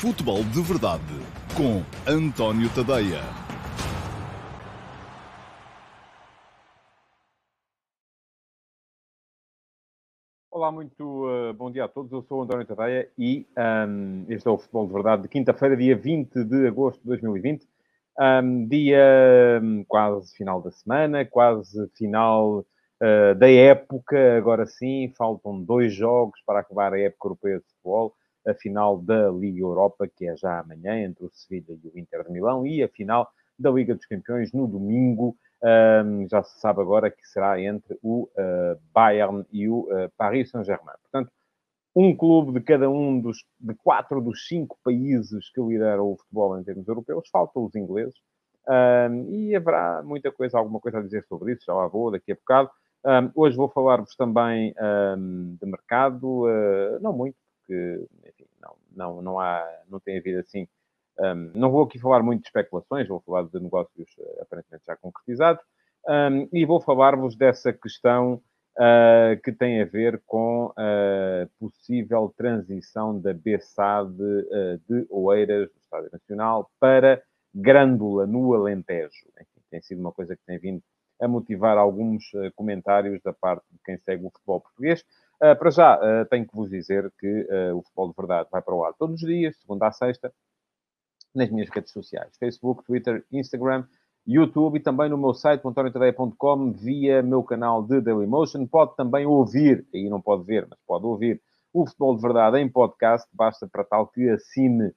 Futebol de Verdade com António Tadeia. Olá, muito uh, bom dia a todos. Eu sou António Tadeia e um, este é o Futebol de Verdade de quinta-feira, dia 20 de agosto de 2020. Um, dia um, quase final da semana, quase final uh, da época. Agora sim, faltam dois jogos para acabar a época europeia de futebol a final da Liga Europa, que é já amanhã, entre o Sevilha e o Inter de Milão, e a final da Liga dos Campeões no domingo. Um, já se sabe agora que será entre o uh, Bayern e o uh, Paris Saint-Germain. Portanto, um clube de cada um dos de quatro dos cinco países que lideram o futebol em termos europeus, faltam os ingleses. Um, e haverá muita coisa, alguma coisa a dizer sobre isso, já lá vou daqui a bocado. Um, hoje vou falar-vos também de mercado, uh, não muito, porque, não, não, há, não tem havido assim. Um, não vou aqui falar muito de especulações, vou falar de negócios uh, aparentemente já concretizados, um, e vou falar-vos dessa questão uh, que tem a ver com a possível transição da BSAD uh, de Oeiras, do Estádio Nacional, para Grândola, no Alentejo. Enfim, tem sido uma coisa que tem vindo a motivar alguns uh, comentários da parte de quem segue o futebol português. Uh, para já, uh, tenho que vos dizer que uh, o Futebol de Verdade vai para o ar todos os dias, segunda a sexta, nas minhas redes sociais. Facebook, Twitter, Instagram, YouTube e também no meu site, antoniotadeia.com, via meu canal de Dailymotion. Pode também ouvir, aí não pode ver, mas pode ouvir, o Futebol de Verdade em podcast. Basta para tal que assine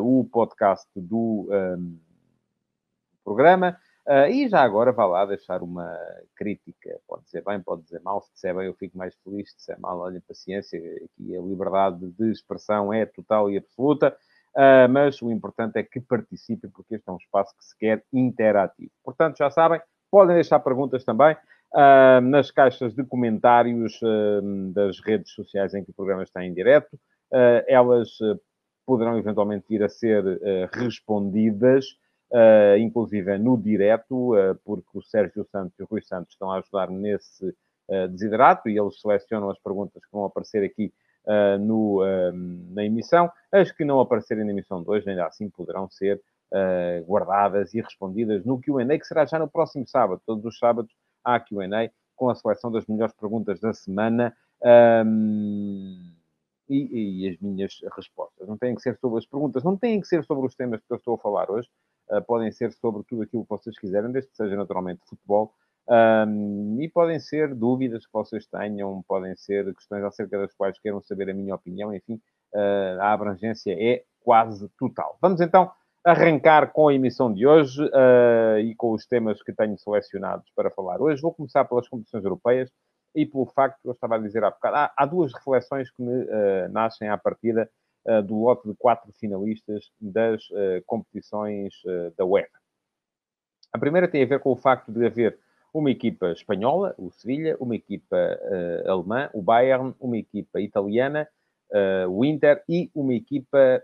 o podcast do um, programa. Uh, e já agora vá lá deixar uma crítica, pode dizer bem, pode dizer mal, se disser bem eu fico mais feliz, se disser mal, olha, paciência, aqui a liberdade de expressão é total e absoluta, uh, mas o importante é que participe, porque este é um espaço que se quer interativo. Portanto, já sabem, podem deixar perguntas também uh, nas caixas de comentários das redes sociais em que o programa está em direto, elas poderão eventualmente vir a ser respondidas, uh, inclusive no direto, uh, porque o Sérgio Santos e o Rui Santos estão a ajudar nesse uh, desiderato e eles selecionam as perguntas que vão aparecer aqui no, na emissão. As que não aparecerem na emissão de hoje, ainda assim poderão ser guardadas e respondidas no QA, que será já no próximo sábado. Todos os sábados há QA com a seleção das melhores perguntas da semana. Um, e, e, as minhas respostas. Não têm que ser sobre as perguntas, não têm que ser sobre os temas que eu estou a falar hoje, podem ser sobre tudo aquilo que vocês quiserem, desde que seja naturalmente futebol. Um, e podem ser dúvidas que vocês tenham, podem ser questões acerca das quais queiram saber a minha opinião, enfim, uh, a abrangência é quase total. Vamos então arrancar com a emissão de hoje uh, e com os temas que tenho selecionados para falar hoje. Vou começar pelas competições europeias e pelo facto que eu estava a dizer há bocado. Há, há duas reflexões que me uh, nascem à partida do lote de quatro finalistas das uh, competições da UEFA. A primeira tem a ver com o facto de haver uma equipa espanhola, o Sevilha, uma equipa alemã, o Bayern, uma equipa italiana, o Inter, e uma equipa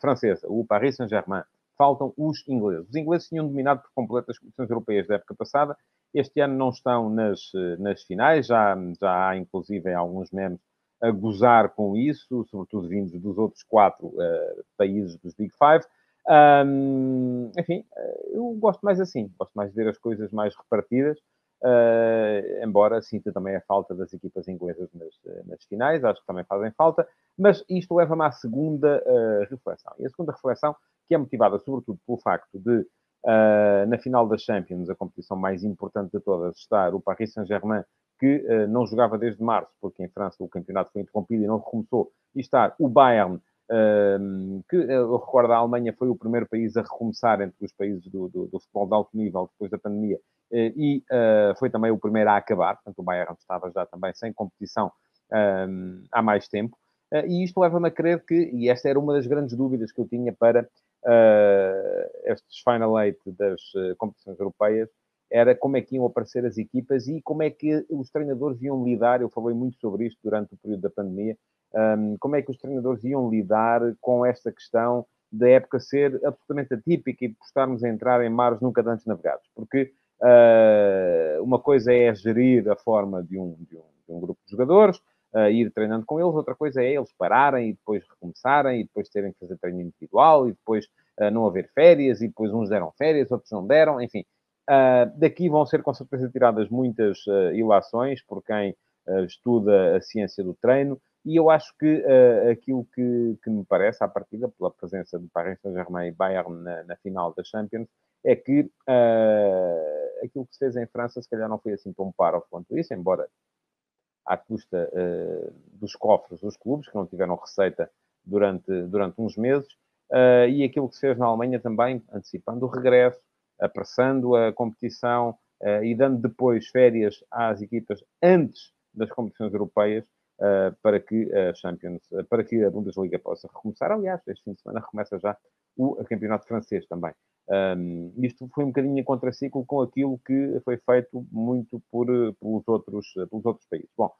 francesa, o Paris Saint-Germain. Faltam os ingleses. Os ingleses tinham dominado por completo as competições europeias da época passada este ano não estão nas, nas finais, já, já há inclusive alguns memes a gozar com isso, sobretudo vindos dos outros quatro uh, países dos Big Five. Um, enfim, eh, eu gosto mais assim, gosto mais de ver as coisas mais repartidas, uh, embora sinta também a falta das equipas inglesas nas, nas finais, acho que também fazem falta, mas isto leva-me à segunda uh, reflexão. E a segunda reflexão, que é motivada sobretudo pelo facto de na final da Champions, a competição mais importante de todas, estar o Paris Saint-Germain, que uh, não jogava desde março, porque em França o campeonato foi interrompido e não recomeçou, e estar o Bayern, uh, que eu recordo a Alemanha foi o primeiro país a recomeçar entre os países do, do, do futebol de alto nível depois da pandemia, e foi também o primeiro a acabar, portanto o Bayern estava já também sem competição há mais tempo. e isto leva-me a crer que, e esta era uma das grandes dúvidas que eu tinha para estes Final Eight das competições europeias, era como é que iam aparecer as equipas e como é que os treinadores iam lidar, eu falei muito sobre isto durante o período da pandemia, um, como é que os treinadores iam lidar com esta questão da época ser absolutamente atípica e de estarmos a entrar em mares nunca antes navegados. Porque uh, uma coisa é gerir a forma de um, de um, de um grupo de jogadores, uh, ir treinando com eles, outra coisa é eles pararem e depois recomeçarem e depois terem que fazer treino individual e depois uh, não haver férias e depois uns deram férias, outros não deram, enfim. Uh, daqui vão ser com certeza tiradas muitas ilações por quem estuda a ciência do treino. E eu acho que aquilo que, que, me parece, à partida, pela presença de Paris Saint-Germain e Bayern na, na, final da Champions, é que aquilo que se fez em França se calhar não foi assim tão paro quanto isso, embora à custa uh, dos cofres dos clubes, que não tiveram receita durante, durante uns meses, uh, e aquilo que se fez na Alemanha também, antecipando o regresso, apressando a competição uh, e dando depois férias às equipas antes das competições europeias, para que a Champions, para que a Bundesliga possa recomeçar. Aliás, este fim de semana recomeça já o campeonato francês também. Um, isto foi um bocadinho em contraciclo com aquilo que foi feito muito por, pelos, outros, pelos outros países. Bom,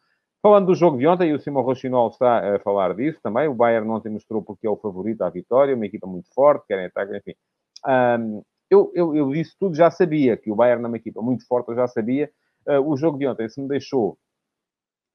falando do jogo de ontem, o Simão Rochinol está a falar disso também, o Bayern ontem mostrou porque é o favorito à vitória, uma equipa muito forte, querem atacar, enfim. Um, eu, eu, eu disse tudo, já sabia que o Bayern é uma equipa muito forte, eu já sabia. Uh, o jogo de ontem, se me deixou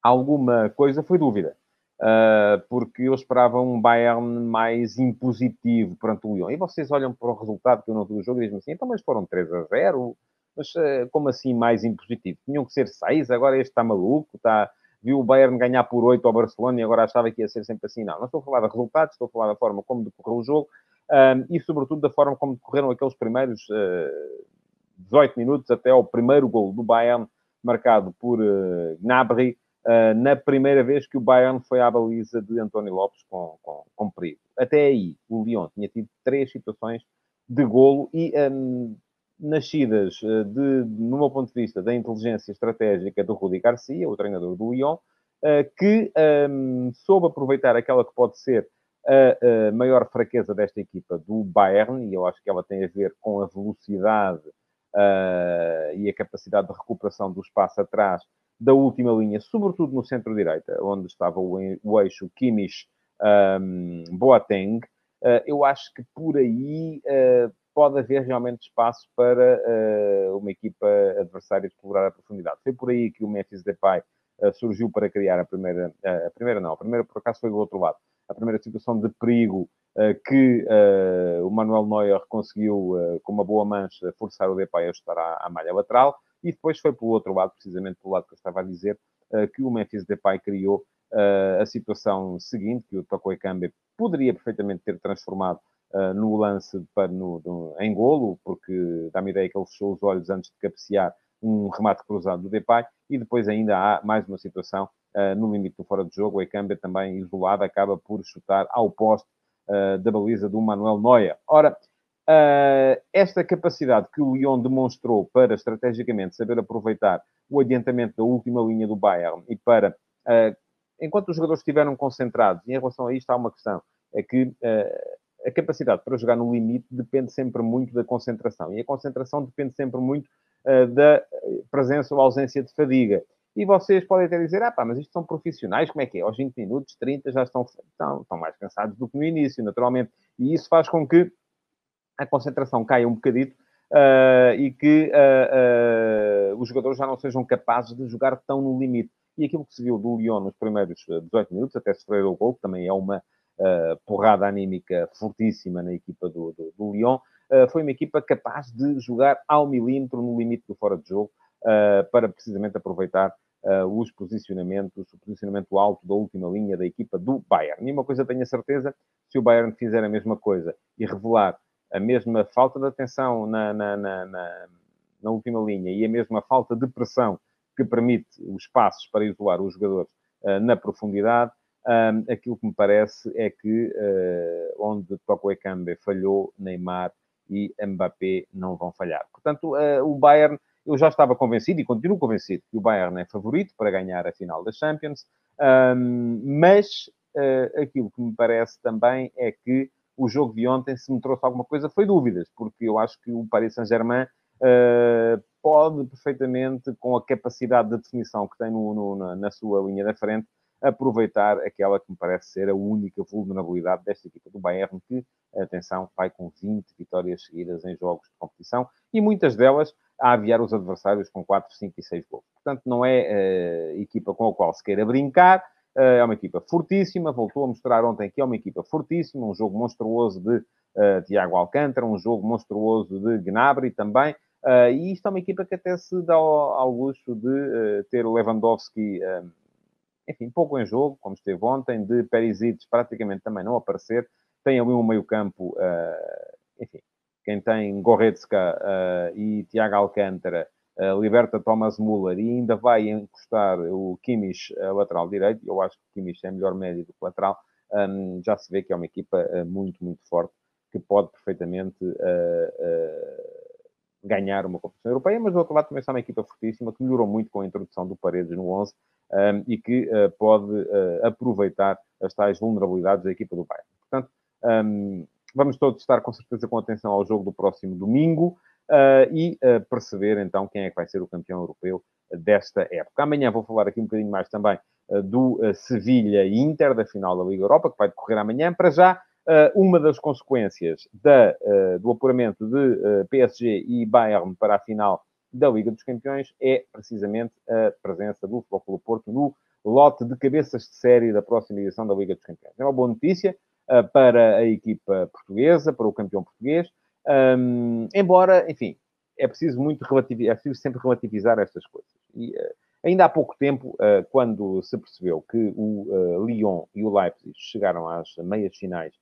alguma coisa, foi dúvida. Uh, porque eu esperava um Bayern mais impositivo perante o Lyon. E vocês olham para o resultado que eu não vi o jogo e dizem assim, então, mas foram 3 a 0, mas uh, como assim mais impositivo? Tinham que ser 6, agora este está maluco, está... viu o Bayern ganhar por 8 ao Barcelona e agora achava que ia ser sempre assim. Não, não estou a falar de resultados, estou a falar da forma como decorreu o jogo uh, e, sobretudo, da forma como decorreram aqueles primeiros 18 minutos até ao primeiro gol do Bayern, marcado por Gnabry, uh, na primeira vez que o Bayern foi à baliza de António Lopes com, com, com perigo. Até aí, o Lyon tinha tido três situações de golo e um, nascidas eh, de, no meu ponto de vista, da inteligência estratégica do Rudi Garcia, o treinador do Lyon, uh, que um, soube aproveitar aquela que pode ser a, maior fraqueza desta equipa do Bayern, e eu acho que ela tem a ver com a velocidade uh, e a capacidade de recuperação do espaço atrás da última linha, sobretudo no centro-direita, onde estava o, eixo Kimmich um, Boateng, uh, eu acho que por aí pode haver realmente espaço para uh, uma equipa adversária explorar a profundidade. Foi por aí que o Memphis Depay surgiu para criar a primeira, a primeira não, a primeira por acaso foi do outro lado, a primeira situação de perigo que o Manuel Neuer conseguiu, com uma boa mancha, forçar o Depay a estar à, à malha lateral. E depois foi pelo outro lado, precisamente pelo lado que eu estava a dizer, que o Memphis Depay criou a situação seguinte, que o Toko Ekambi poderia perfeitamente ter transformado uh, no lance para, no, no, em golo, porque dá-me ideia que ele fechou os olhos antes de cabecear um remate cruzado do Depay, e depois ainda há mais uma situação uh, no limite do fora de jogo, o Ekambi também isolado acaba por chutar ao poste uh, da baliza do Manuel Neuer. Ora, Uh, esta capacidade que o Lyon demonstrou para estrategicamente saber aproveitar o adiantamento da última linha do Bayern e para, uh, enquanto os jogadores estiveram concentrados, e em relação a isto há uma questão, é que uh, a capacidade para jogar no limite depende sempre muito da concentração, e a concentração depende sempre muito da presença ou ausência de fadiga. E vocês podem até dizer, ah pá, mas isto são profissionais, como é que é? Aos 20 minutos, 30 já estão, estão, estão mais cansados do que no início, naturalmente. E isso faz com que a concentração caia um bocadito uh, e que uh, uh, os jogadores já não sejam capazes de jogar tão no limite. E aquilo que se viu do Lyon nos primeiros 18 minutos, até sofrer o gol, que também é uma porrada anímica fortíssima na equipa do, do, do Lyon, foi uma equipa capaz de jogar ao milímetro no limite do fora de jogo, para precisamente aproveitar os posicionamentos, o posicionamento alto da última linha da equipa do Bayern. E uma coisa tenho a certeza, se o Bayern fizer a mesma coisa e revelar a mesma falta de atenção na, na, na, na, última linha e a mesma falta de pressão que permite os passos para isolar os jogadores na profundidade, um, aquilo que me parece é que uh, onde Toko Ekambe falhou, Neymar e Mbappé não vão falhar. Portanto, uh, o Bayern, eu já estava convencido e continuo convencido que o Bayern é favorito para ganhar a final da Champions, um, mas aquilo que me parece também é que o jogo de ontem, se me trouxe alguma coisa, foi dúvidas, porque eu acho que o Paris Saint-Germain uh, pode perfeitamente, com a capacidade de definição que tem no, no, na, na, sua linha da frente, aproveitar aquela que me parece ser a única vulnerabilidade desta equipa do Bayern, que, atenção, vai com 20 vitórias seguidas em jogos de competição e muitas delas a aviar os adversários com 4, 5 e 6 gols. Portanto, não é uh, equipa com a qual se queira brincar, é uma equipa fortíssima, voltou a mostrar ontem que é uma equipa fortíssima, um jogo monstruoso de uh, Tiago Alcântara, um jogo monstruoso de Gnabry também, uh, e isto é uma equipa que até se dá ao, ao luxo de uh, ter Lewandowski, enfim, pouco em jogo, como esteve ontem, de Perisic praticamente também não aparecer, tem ali um meio campo, enfim, quem tem Goretzka e Tiago Alcântara, uh, liberta Thomas Muller e ainda vai encostar o Kimmich lateral direito, eu acho que o Kimmich é melhor médio do que lateral, um, já se vê que é uma equipa uh, muito, muito forte, que pode perfeitamente uh, ganhar uma competição europeia, mas do outro lado também está uma equipa fortíssima, que melhorou muito com a introdução do Paredes no 11 um, e que pode aproveitar as tais vulnerabilidades da equipa do Bayern. Portanto, um, vamos todos estar com certeza com atenção ao jogo do próximo domingo uh, e uh, perceber então quem é que vai ser o campeão europeu desta época. Amanhã vou falar aqui um bocadinho mais também uh, do Sevilha e Inter, da final da Liga Europa, que vai decorrer amanhã. Para já, uma das consequências da, do apuramento de PSG e Bayern para a final da Liga dos Campeões é precisamente a presença do Futebol Porto no lote de cabeças de série da próxima edição da Liga dos Campeões. É uma boa notícia para a equipa portuguesa, para o campeão português, um, embora, enfim, é preciso muito relativizar, é preciso sempre relativizar estas coisas. E uh, ainda há pouco tempo, uh, quando se percebeu que o uh, Lyon e o Leipzig chegaram às meias finais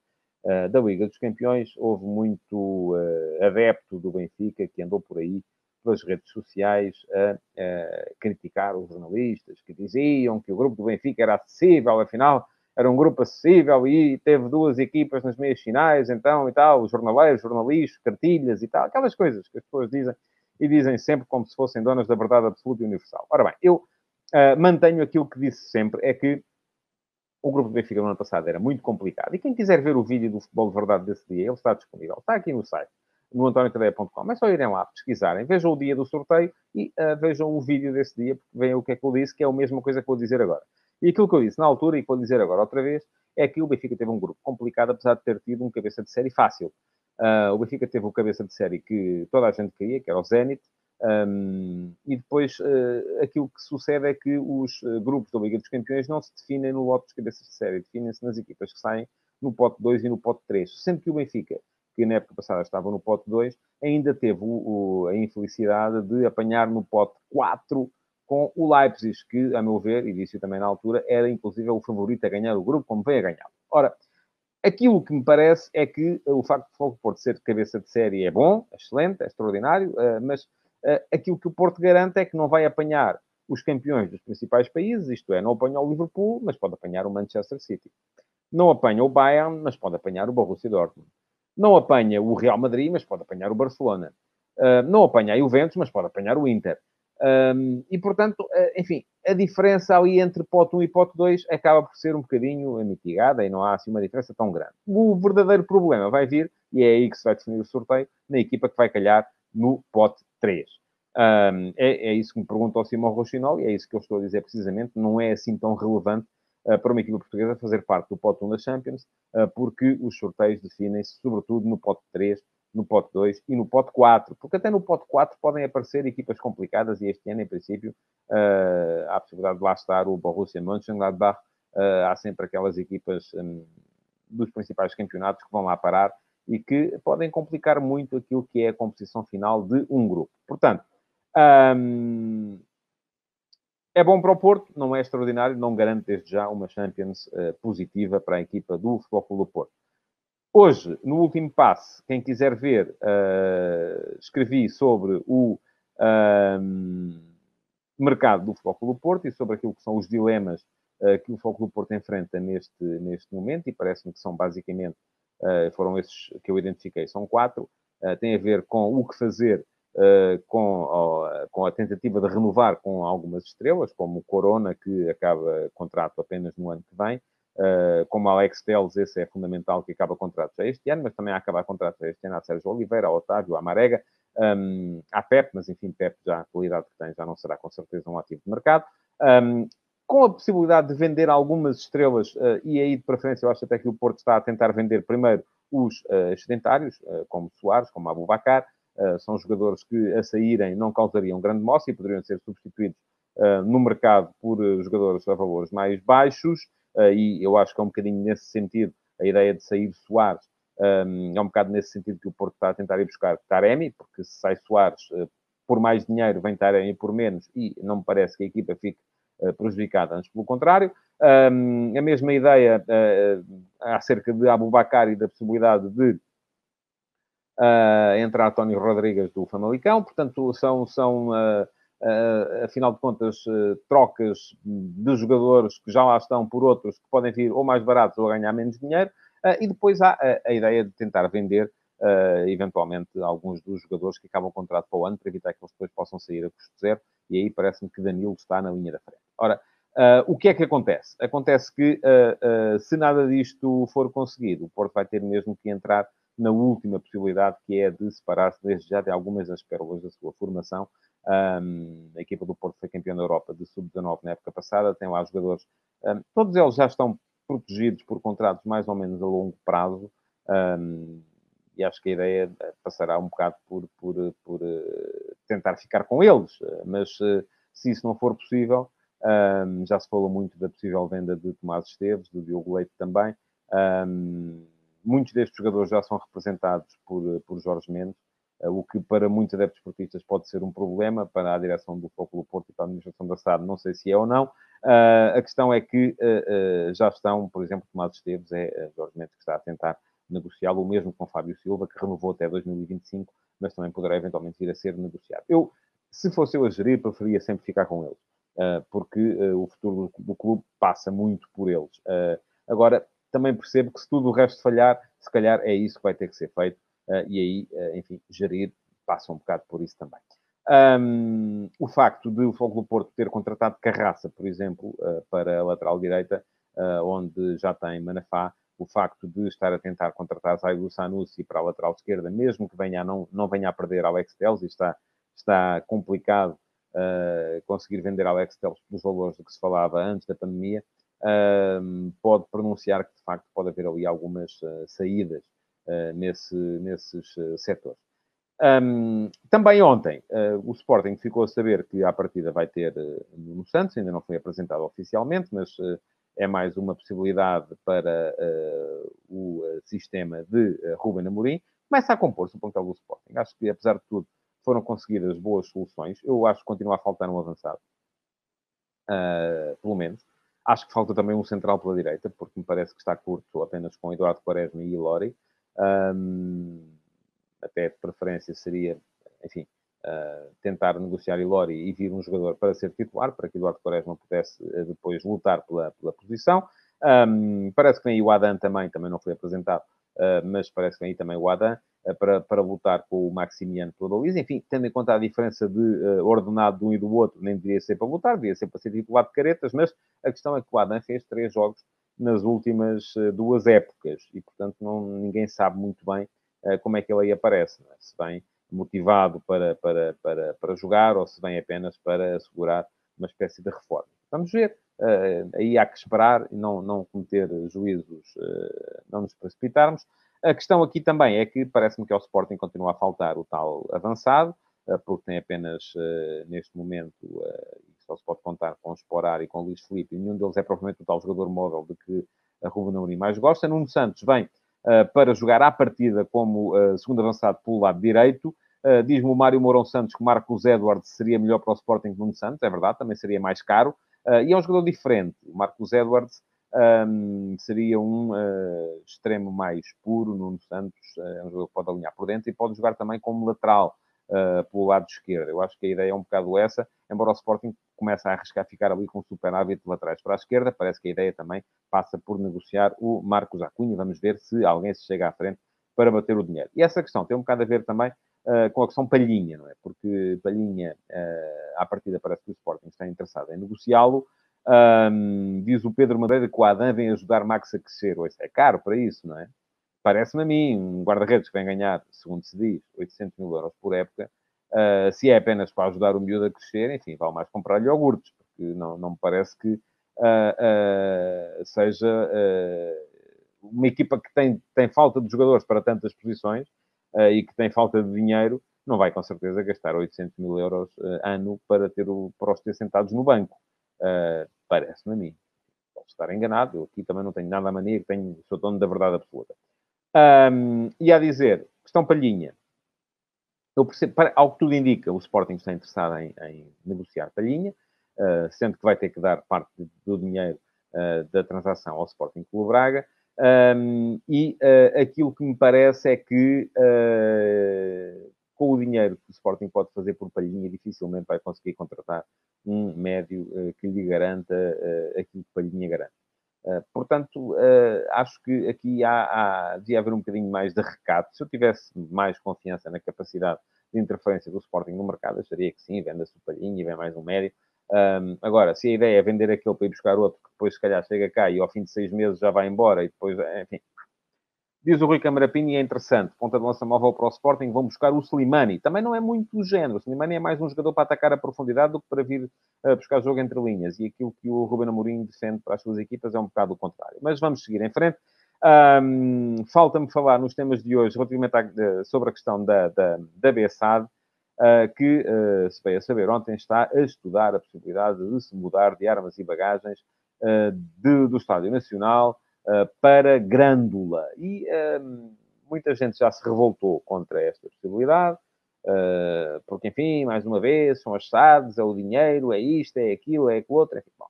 da Liga dos Campeões, houve muito adepto do Benfica que andou por aí pelas redes sociais a, a criticar os jornalistas que diziam que o grupo do Benfica era acessível, afinal era um grupo acessível e teve duas equipas nas meias finais, então e tal, os jornaleiros, jornalistas, cartilhas e tal, aquelas coisas que as pessoas dizem e dizem sempre como se fossem donas da verdade absoluta e universal. Ora bem, eu uh, mantenho aquilo que disse sempre, é que o grupo do Benfica no ano passado era muito complicado. E quem quiser ver o vídeo do futebol de verdade desse dia, ele está disponível. Está aqui no site, no antoniotadeia.com. É só irem lá, pesquisarem, vejam o dia do sorteio e uh, vejam o vídeo desse dia, porque veem o que é que eu disse, que é a mesma coisa que vou dizer agora. E aquilo que eu disse na altura, e vou dizer agora outra vez, é que o Benfica teve um grupo complicado, apesar de ter tido um cabeça de série fácil. Uh, o Benfica teve o cabeça de série que toda a gente queria, que era o Zenit, um, e depois uh, aquilo que sucede é que os grupos da Liga dos Campeões não se definem no lote de cabeças de série, definem-se nas equipas que saem no pote 2 e no pote 3. Sendo que o Benfica, que na época passada estava no pote 2, ainda teve o, o, a infelicidade de apanhar no pote 4 com o Leipzig, que, a meu ver, e disse também na altura, era inclusive o favorito a ganhar o grupo, como veio a ganhar. Ora, aquilo que me parece é que o facto de o Porto ser cabeça de série é bom, é excelente, é extraordinário, eh, mas eh, aquilo que o Porto garante é que não vai apanhar os campeões dos principais países, isto é, não apanha o Liverpool, mas pode apanhar o Manchester City. Não apanha o Bayern, mas pode apanhar o Borussia Dortmund. Não apanha o Real Madrid, mas pode apanhar o Barcelona. Eh, não apanha o Juventus, mas pode apanhar o Inter. Um, e, portanto, eh, enfim, a diferença ali entre pote 1 e pote 2 acaba por ser um bocadinho mitigada e não há assim uma diferença tão grande. O verdadeiro problema vai vir, e é aí que se vai definir o sorteio, na equipa que vai calhar no pote 3. Um, é, é, isso que me pergunta o Simão Rochinol e é isso que eu estou a dizer precisamente. Não é assim tão relevante para uma equipa portuguesa fazer parte do pote 1 da Champions, uh, porque os sorteios definem-se sobretudo no pote 3 no pote 2 e no pote 4, porque até no pote 4 podem aparecer equipas complicadas e este ano, em princípio, uh, há a possibilidade de lá estar o Borussia Mönchengladbach, há sempre aquelas equipas um, dos principais campeonatos que vão lá parar e que podem complicar muito aquilo que é a composição final de um grupo. Portanto, um, é bom para o Porto, não é extraordinário, não garante desde já uma Champions uh, positiva para a equipa do Futebol Clube do Porto. Hoje, no último passe, quem quiser ver, uh, escrevi sobre o uh, mercado do Futebol do Porto e sobre aquilo que são os dilemas uh, que o Futebol do Porto enfrenta neste, neste momento, e parece-me que são basicamente, foram esses que eu identifiquei, são quatro, tem a ver com o que fazer com, com a tentativa de renovar com algumas estrelas, como o Corona, que acaba contrato apenas no ano que vem, Uh, como Alex Teles, esse é fundamental que acaba contrato já este ano, mas também há acabar contrato já este ano a Sérgio Oliveira, a Otávio, a Marega, um, a Pep, mas enfim, Pep já a qualidade que tem já não será com certeza um ativo de mercado. Um, com a possibilidade de vender algumas estrelas, uh, e aí de preferência eu acho até que o Porto está a tentar vender primeiro os uh, uh, como Soares, como Abubacar, uh, são jogadores que a saírem não causariam grande moça e poderiam ser substituídos no mercado por jogadores a valores mais baixos, e eu acho que é um bocadinho nesse sentido a ideia de sair Soares. Um, é um bocado nesse sentido que o Porto está a tentar ir buscar Taremi, porque se sai Soares por mais dinheiro, vem Taremi por menos, e não me parece que a equipa fique prejudicada, antes pelo contrário. Um, a mesma ideia acerca de Abubacar e da possibilidade de uh, entrar António Rodrigues do Famalicão, portanto, são, são uh, afinal de contas, trocas de jogadores que já lá estão por outros que podem vir ou mais baratos ou ganhar menos dinheiro, e depois há a, a, ideia de tentar vender. eventualmente alguns dos jogadores que acabam o contrato para o ano para evitar que eles depois possam sair a custo zero e aí parece-me que Danilo está na linha da frente. Ora, Uh, o que é que acontece? Acontece que, uh, uh, se nada disto for conseguido, o Porto vai ter mesmo que entrar na última possibilidade, que é de separar-se desde já de algumas das pérolas da sua formação. Um, a equipa do Porto foi campeã da Europa de sub-19 na época passada, tem lá jogadores, um, todos eles já estão protegidos por contratos mais ou menos a longo prazo. Um, e acho que a ideia passará um bocado por, por, por tentar ficar com eles, mas se isso não for possível, um, já se falou muito da possível venda de Tomás Esteves, do Diogo Leite também. Um, muitos destes jogadores já são representados por, por Jorge Mendes, uh, o que para muitos adeptos esportistas pode ser um problema, para a direção do Foco Porto e para a administração da SAD, não sei se é ou não. Uh, a questão é que uh, já estão, por exemplo, Tomás Esteves, é Jorge Mendes que está a tentar negociá-lo, o mesmo com Fábio Silva, que renovou até 2025, mas também poderá eventualmente vir a ser negociado. Eu, se fosse eu a gerir, preferia sempre ficar com eles. Ah, porque ah, o futuro do clube passa muito por eles. Ah, agora, também percebo que se tudo o resto falhar, se calhar é isso que vai ter que ser feito, e aí, enfim, gerir passa um bocado por isso também. Um, o facto de o Fogo do Porto ter contratado Carraça, por exemplo, uh, para a lateral direita, onde já tem Manafá, o facto de estar a tentar contratar Zaidu Sanusi para a lateral esquerda, mesmo que venha não, não venha a perder Alex Telles, e está, está complicado uh, conseguir vender Alex Telles pelos valores do que se falava antes da pandemia, pode pronunciar que, de facto, pode haver ali algumas uh, saídas nesse, nesses setores. Um, também ontem, o Sporting ficou a saber que a partida vai ter no Santos, ainda não foi apresentado oficialmente, mas é mais uma possibilidade para o sistema de Ruben Amorim. Começa a compor-se o plantel do Sporting. Acho que, apesar de tudo, foram conseguidas boas soluções. Eu acho que continua a faltar um avançado. Pelo menos. Acho que falta também um central pela direita, porque me parece que está curto apenas com Eduardo Quaresma e Ilori. Um, até de preferência seria, enfim, uh, tentar negociar Ilori e vir um jogador para ser titular, para que Eduardo Quaresma pudesse uh, depois lutar pela, pela posição. Um, parece que vem o Adam também, também não foi apresentado, mas parece que vem aí também o Adam. Eh, para, para lutar com o Maximiano pela baliza. Enfim, tendo em conta a diferença de uh, ordenado de um e do outro, nem deveria ser para lutar, deveria ser para ser titular de caretas, mas a questão é que o Adam fez três jogos nas últimas duas épocas e, portanto, não, ninguém sabe muito bem uh, como é que ele aí aparece. É? Se vem motivado para, para, para, para jogar ou se vem apenas para assegurar uma espécie de reforma. Vamos ver. Aí há que esperar e não, não cometer juízos, não nos precipitarmos. A questão aqui também é que parece-me que ao Sporting continua a faltar o tal avançado, eh, porque tem apenas, eh, neste momento, eh, só se pode contar com o Sporar e com Luís Felipe, e nenhum deles é propriamente o tal jogador móvel de que a Ruben Amorim mais gosta. Nuno Santos vem para jogar à partida como segundo avançado pelo lado direito. Diz-me o Mário Mourão Santos que Marcos Edwards seria melhor para o Sporting que Nuno Santos, é verdade, também seria mais caro. E é um jogador diferente. O Marcos Edwards um, seria um uh, extremo mais puro. Nuno Santos uh, é um jogador que pode alinhar por dentro e pode jogar também como lateral uh, pelo lado esquerdo. Eu acho que a ideia é um bocado essa, embora o Sporting comece a arriscar ficar ali com superávit de laterais para a esquerda, parece que a ideia também passa por negociar o Marcos Acunha. Vamos ver se alguém se chega à frente para bater o dinheiro. E essa questão tem um bocado a ver também Uh, com a questão Palhinha, não é? Porque Palhinha, uh, à partida, parece que o Sporting está interessado em negociá-lo, um, diz o Pedro Madeira que o Adam vem ajudar Max a crescer. Isso é caro para isso, não é? Parece-me a mim, um guarda-redes que vem ganhar, segundo se diz, 800 mil euros por época, uh, se é apenas para ajudar o miúdo a crescer, enfim, vale mais comprar iogurtes, porque não, não me parece que uh, uh, seja uma equipa que tem, tem falta de jogadores para tantas posições e que tem falta de dinheiro, não vai com certeza gastar 800 mil euros uh, ano para, ter o, para os ter sentados no banco. Uh, Parece-me a mim. Posso estar enganado, eu aqui também não tenho nada a mania, tenho, sou dono da verdade absoluta. Um, e a dizer, questão palhinha. Eu percebo, para, ao que tudo indica, o Sporting está interessado em, em negociar palhinha, uh, sendo que vai ter que dar parte do dinheiro uh, da transação ao Sporting Clube Braga. Um, e uh, aquilo que me parece é que com o dinheiro que o Sporting pode fazer por Palhinha, dificilmente vai conseguir contratar um médio uh, que lhe garanta uh, aquilo que Palhinha garante. Uh, portanto, acho que aqui há, há, devia haver um bocadinho mais de recato. Se eu tivesse mais confiança na capacidade de interferência do Sporting no mercado, acharia que sim, venda-se o Palhinha e vem mais um médio. Um, agora, se a ideia é vender aquele para ir buscar outro, que depois se calhar chega cá e ao fim de seis meses já vai embora e depois, enfim, Diz o Rui e é interessante, ponta de lança móvel para o Sporting, vão buscar o Slimani. Também não é muito do género. O Slimani é mais um jogador para atacar a profundidade do que para vir uh, buscar jogo entre linhas. E aquilo que o Ruben Amorim defende para as suas equipas é um bocado o contrário. Mas vamos seguir em frente. Um, Falta-me falar nos temas de hoje relativamente à, sobre a questão da, da, da BSAD, que, uh, se veio a saber ontem, está a estudar a possibilidade de se mudar de armas e bagagens de, do Estádio Nacional para Grândola. E muita gente já se revoltou contra esta possibilidade, porque, enfim, mais uma vez, são as SADs, é o dinheiro, é isto, é aquilo, é aquilo outro. Enfim, bom,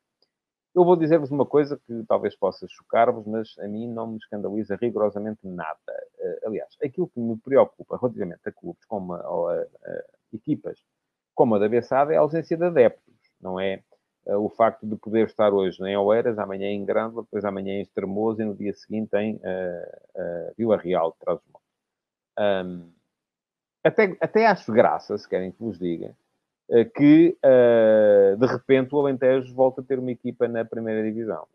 eu vou dizer-vos uma coisa que talvez possa chocar-vos, mas a mim não me escandaliza rigorosamente nada. aliás, aquilo que me preocupa relativamente a clubes como a, a equipas como a da Bessada é a ausência de adeptos, não é? uh, o facto de poder estar hoje em Oeiras, amanhã em Grândola, depois amanhã em Estremoz e no dia seguinte em uh, uh, Vila Real de Trás-os-Montes. Um, até, até acho graça, se querem que vos diga, que de repente o Alentejo volta a ter uma equipa na primeira divisão.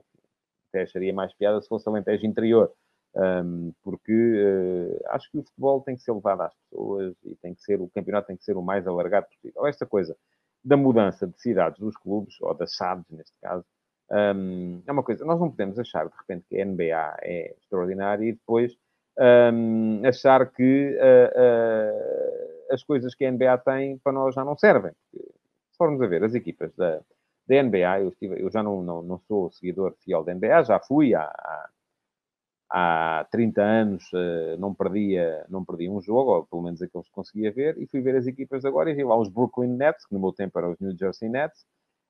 Até acharia mais piada se fosse Alentejo interior. Um, porque uh, acho que o futebol tem que ser levado às pessoas e tem que ser, o campeonato tem que ser o mais alargado possível. Esta coisa da mudança de cidades dos clubes, ou das SADs, neste caso, um, é uma coisa. Nós não podemos achar, de repente, que a NBA é extraordinária e depois um, achar que uh, uh, as coisas que a NBA tem para nós já não servem. se formos a ver as equipas da, da NBA, eu, estive, eu já não, não, não, sou seguidor fiel da NBA, já fui há, há há 30 anos uh, não, perdia, não perdia um jogo, ou pelo menos aqueles que conseguia ver, e fui ver as equipas agora e vi lá os Brooklyn Nets, que no meu tempo eram os New Jersey Nets,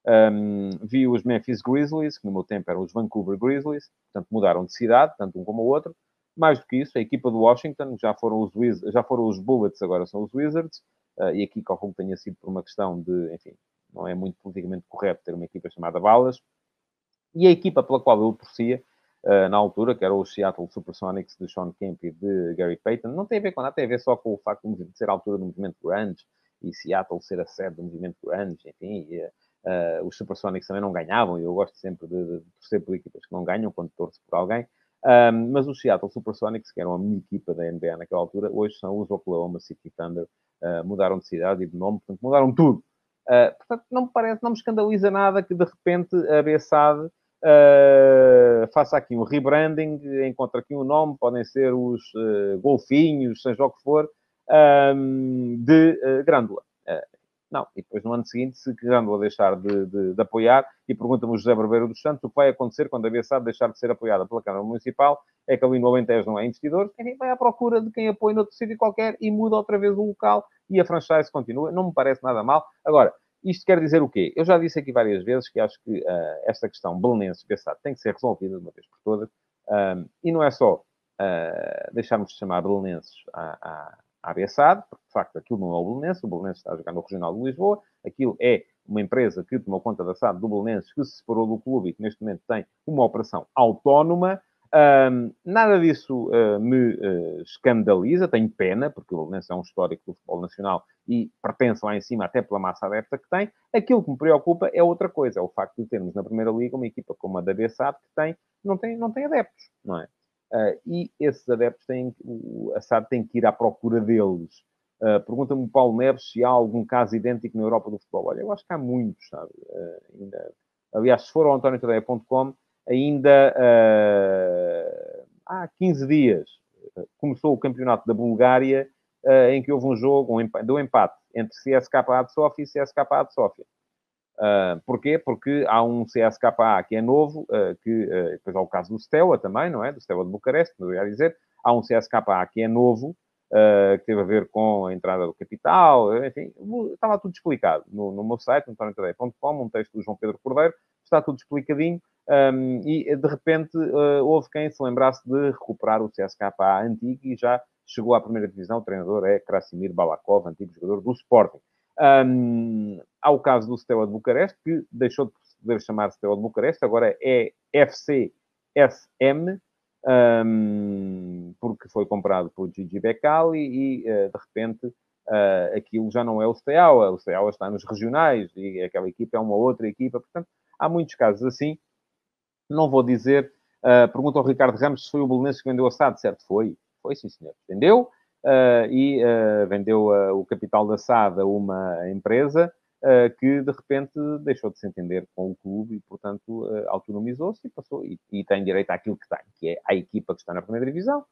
um, vi os Memphis Grizzlies, que no meu tempo eram os Vancouver Grizzlies, portanto mudaram de cidade, tanto um como o outro. Mais do que isso, a equipa do Washington já foram os, Wiz já foram os Bullets, agora são os Wizards, uh, e aqui calculo que tenha sido por uma questão de, enfim, não é muito politicamente correto ter uma equipa chamada Balas. E a equipa pela qual eu torcia na altura, que era o Seattle Supersonics de Sean Kemp e de Gary Payton, não tem a ver com nada, tem a ver só com o facto de ser a altura do movimento grunge e Seattle ser a sede do movimento grunge, enfim, e, uh, os Supersonics também não ganhavam, e eu gosto sempre de, de torcer por equipas que não ganham quando torço por alguém, um, mas os Seattle Supersonics, que eram a minha equipa da NBA naquela altura, hoje são os Oklahoma City Thunder, uh, mudaram de cidade e de nome, portanto, mudaram tudo. Uh, portanto, não me parece, não me escandaliza nada que de repente a BSAD Uh, faça aqui um rebranding, encontra aqui um nome, podem ser os uh, golfinhos, seja o que for, um, de uh, Grândola. Não, e depois no ano seguinte, se Grândola deixar de, de, de apoiar, e pergunta-me o José Barbeiro dos Santos, o que vai acontecer quando a BSA deixar de ser apoiada pela Câmara Municipal, é que ali no Alentejo não é investidor, quem vai à procura de quem apoia noutro sítio qualquer e muda outra vez o local e a franchise continua. Não me parece nada mal. Agora, isto quer dizer o quê? Eu já disse aqui várias vezes que acho que uh, esta questão belenenses Bessade tem que ser resolvida de uma vez por todas. Um, e não é só uh, deixarmos de chamar belenenses à, Bessade, porque de facto aquilo não é o belenense, o belenense está a jogar no Regional de Lisboa, aquilo é uma empresa que tomou conta da SAD do Belenenses, que se separou do clube e que neste momento tem uma operação autónoma, um, nada disso uh, me uh, escandaliza, tenho pena, porque o Belenenses é um histórico do futebol nacional e pertence lá em cima até pela massa adepta que tem. Aquilo que me preocupa é outra coisa, é o facto de termos na Primeira Liga uma equipa como a da BSAD que tem, não, tem, não tem adeptos, não é? Uh, e esses adeptos têm, a SAD tem que ir à procura deles. Pergunta-me o Paulo Neves se há algum caso idêntico na Europa do futebol. Olha, eu acho que há muitos, sabe? Ainda... Aliás, se for ao antoniotadeia.com, ainda uh, há 15 dias começou o campeonato da Bulgária uh, em que houve um jogo, um empate, um empate entre CSKA de Sofia e CSKA de Sofia. Uh, porquê? Porque há um CSKA que é novo, uh, que uh, depois há o caso do Steaua também, não é? Do Steaua de Bucareste, não ia dizer. Há um CSKA que é novo, que teve a ver com a entrada do capital, enfim, estava tudo explicado no, no meu site, no um texto do João Pedro Cordeiro, está tudo explicadinho. Um, e de repente houve quem se lembrasse de recuperar o CSKA antigo e já chegou à primeira divisão. O treinador é Krasimir Balakov, antigo jogador do Sporting. Um, há o caso do Steaua de Bucareste, que deixou de poder chamar Steaua de Bucareste, agora é FCSM, um, porque foi comprado por Gigi Becali e, uh, de repente, uh, aquilo já não é o Steaua. O Steaua está nos regionais e aquela equipa é uma outra equipa. Portanto, há muitos casos assim. Não vou dizer... Uh, pergunta ao Ricardo Ramos se foi o Belenenses que vendeu a SAD. Certo, foi. Foi, sim, senhor. Vendeu. Uh, e uh, vendeu o capital da SAD a uma empresa que de repente deixou de se entender com o clube e, portanto, autonomizou-se e passou e, e, tem direito àquilo que tem, que é a equipa que está na primeira divisão.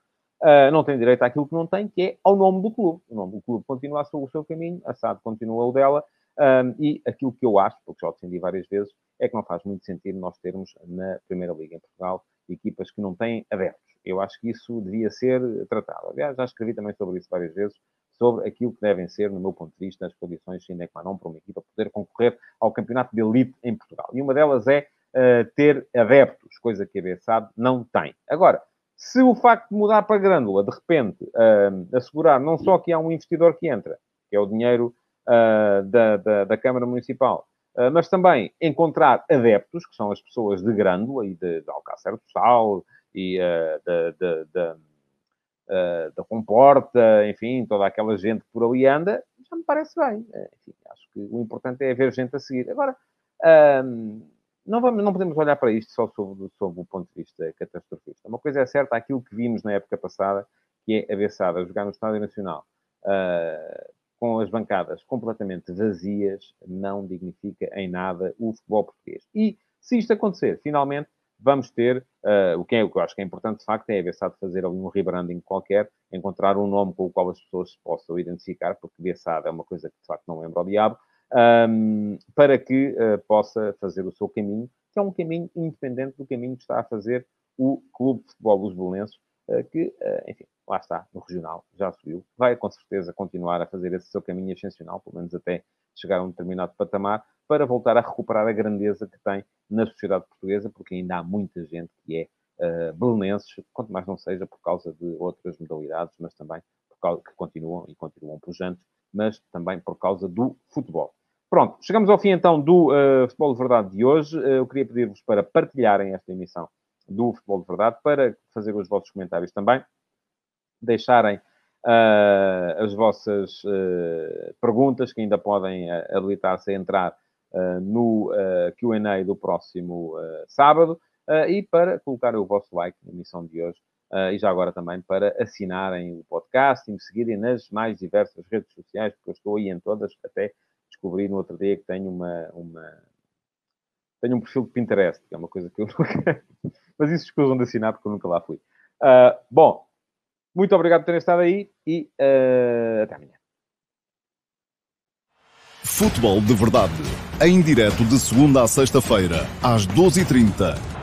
não tem direito àquilo que não tem, que é ao nome do clube. O nome do clube continua o seu caminho, a SAD continua o dela. Um, e aquilo que eu acho, porque já o defendi várias vezes, é que não faz muito sentido nós termos na Primeira Liga em Portugal equipas que não têm adeptos. Eu acho que isso devia ser tratado. Aliás, já escrevi também sobre isso várias vezes, sobre aquilo que devem ser, no meu ponto de vista, as condições sine qua non para uma equipa poder concorrer ao campeonato de elite em Portugal. E uma delas é uh, ter adeptos, coisa que a BSAD não tem. Agora, se o facto de mudar para Grândola, de repente, uh, assegurar não só que há um investidor que entra, que é o dinheiro uh, da, da, da, Câmara Municipal, mas também encontrar adeptos, que são as pessoas de Grândola e de, de Alcácer do Sal, e uh, da, uh, Comporta, enfim, toda aquela gente que por ali anda, já me parece bem. Enfim, acho que o importante é haver gente a seguir. Agora, não, vamos, não podemos olhar para isto só sob, sob o ponto de vista catastrofista. Uma coisa é certa, aquilo que vimos na época passada, que é a Bessada jogar no Estádio Nacional, uh, com as bancadas completamente vazias, não dignifica em nada o futebol português. E se isto acontecer, finalmente, vamos ter, uh, o, que é, o que eu acho que é importante, de facto, é a Bessade fazer ali um rebranding qualquer, encontrar um nome com o qual as pessoas se possam identificar, porque Bessade é uma coisa que, de facto, não lembra o diabo, um, para que uh, possa fazer o seu caminho, que é um caminho independente do caminho que está a fazer o Clube de Futebol dos Belenenses, uh, que, enfim, lá está, no regional, já subiu, vai com certeza continuar a fazer esse seu caminho ascensional, pelo menos até chegar a um determinado patamar, para voltar a recuperar a grandeza que tem na sociedade portuguesa, porque ainda há muita gente que é uh, belenenses, quanto mais não seja por causa de outras modalidades, mas também por causa que continuam e continuam pujantes, mas também por causa do futebol. Pronto, chegamos ao fim então do uh, Futebol de Verdade de hoje. Uh, eu queria pedir-vos para partilharem esta emissão do Futebol de Verdade, para fazer os vossos comentários também, deixarem uh, as vossas perguntas, que ainda podem habilitar-se a entrar uh, no uh, QA do próximo uh, sábado e para colocar o vosso like na emissão de hoje. e já agora também para assinarem o podcast e me seguirem nas mais diversas redes sociais, porque eu estou aí em todas, até descobri no outro dia que tenho uma, uma tenho um perfil de Pinterest, que é uma coisa que eu nunca. Mas isso escusam de assinar porque eu nunca lá fui. Uh, bom, muito obrigado por terem estado aí e uh, até amanhã. Futebol de Verdade. Em direto de segunda a sexta-feira, às 12h30